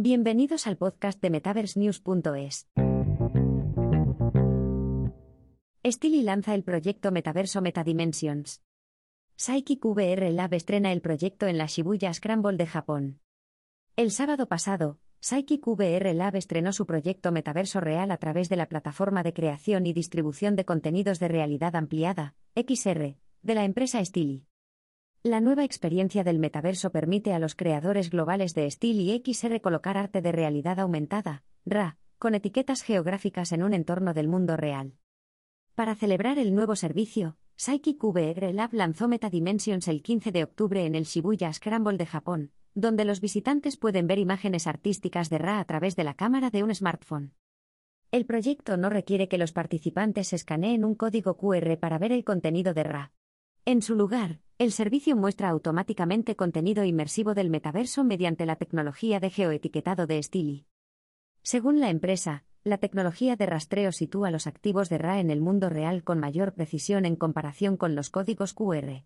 Bienvenidos al podcast de MetaverseNews.es. Stili lanza el proyecto Metaverso Metadimensions. Psychic VR Lab estrena el proyecto en la Shibuya Scramble de Japón. El sábado pasado, Psychic VR Lab estrenó su proyecto Metaverso Real a través de la plataforma de creación y distribución de contenidos de realidad ampliada, XR, de la empresa Stili. La nueva experiencia del metaverso permite a los creadores globales de Stili y XR colocar arte de realidad aumentada, RA, con etiquetas geográficas en un entorno del mundo real. Para celebrar el nuevo servicio, Psychic VR Lab lanzó Metadimensions el 15 de octubre en el Shibuya Scramble de Japón, donde los visitantes pueden ver imágenes artísticas de Ra a través de la cámara de un smartphone. El proyecto no requiere que los participantes escaneen un código QR para ver el contenido de Ra. En su lugar, el servicio muestra automáticamente contenido inmersivo del metaverso mediante la tecnología de geoetiquetado de Stili. Según la empresa, la tecnología de rastreo sitúa los activos de RA en el mundo real con mayor precisión en comparación con los códigos QR.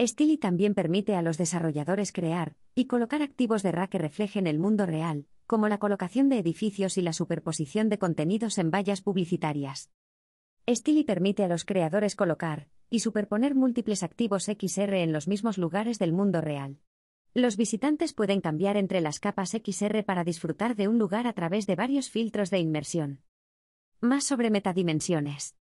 Stili también permite a los desarrolladores crear y colocar activos de RA que reflejen el mundo real, como la colocación de edificios y la superposición de contenidos en vallas publicitarias. Stili permite a los creadores colocar y superponer múltiples activos XR en los mismos lugares del mundo real. Los visitantes pueden cambiar entre las capas XR para disfrutar de un lugar a través de varios filtros de inmersión. Más sobre metadimensiones.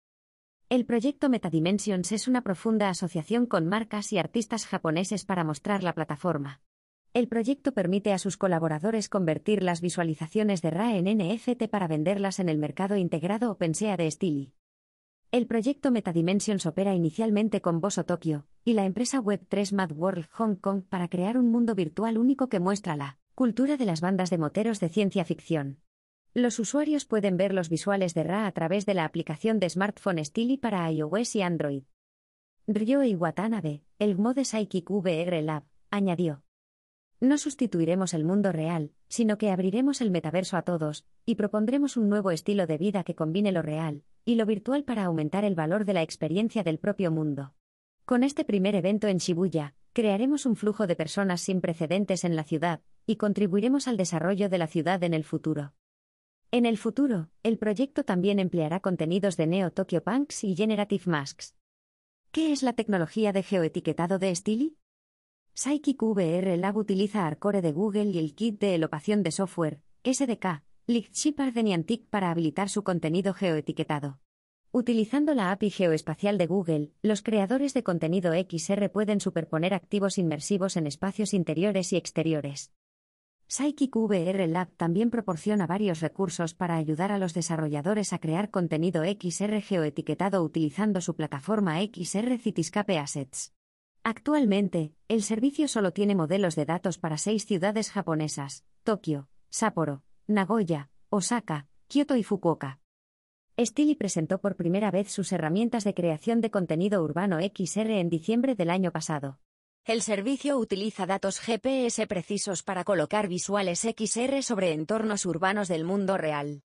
El proyecto Metadimensions es una profunda asociación con marcas y artistas japoneses para mostrar la plataforma. El proyecto permite a sus colaboradores convertir las visualizaciones de RA en NFT para venderlas en el mercado integrado OpenSea de Stili. El proyecto Metadimensions opera inicialmente con Boso Tokyo y la empresa Web3 Mad World Hong Kong para crear un mundo virtual único que muestra la cultura de las bandas de moteros de ciencia ficción. Los usuarios pueden ver los visuales de Ra a través de la aplicación de smartphone Stili para iOS y Android. Ryoi Watanabe, el MODE Psychic VR Lab, añadió. No sustituiremos el mundo real, sino que abriremos el metaverso a todos, y propondremos un nuevo estilo de vida que combine lo real y lo virtual para aumentar el valor de la experiencia del propio mundo. Con este primer evento en Shibuya, crearemos un flujo de personas sin precedentes en la ciudad, y contribuiremos al desarrollo de la ciudad en el futuro. En el futuro, el proyecto también empleará contenidos de Neo Tokyo Punks y Generative Masks. ¿Qué es la tecnología de geoetiquetado de Stili? Psychic VR Lab utiliza Arcore de Google y el kit de elopación de software, SDK, Lichtshipper Niantic para habilitar su contenido geoetiquetado. Utilizando la API geoespacial de Google, los creadores de contenido XR pueden superponer activos inmersivos en espacios interiores y exteriores. Psychic VR Lab también proporciona varios recursos para ayudar a los desarrolladores a crear contenido XR geoetiquetado utilizando su plataforma XR Cityscape Assets. Actualmente, el servicio solo tiene modelos de datos para seis ciudades japonesas, Tokio, Sapporo, Nagoya, Osaka, Kyoto y Fukuoka. Stili presentó por primera vez sus herramientas de creación de contenido urbano XR en diciembre del año pasado. El servicio utiliza datos GPS precisos para colocar visuales XR sobre entornos urbanos del mundo real.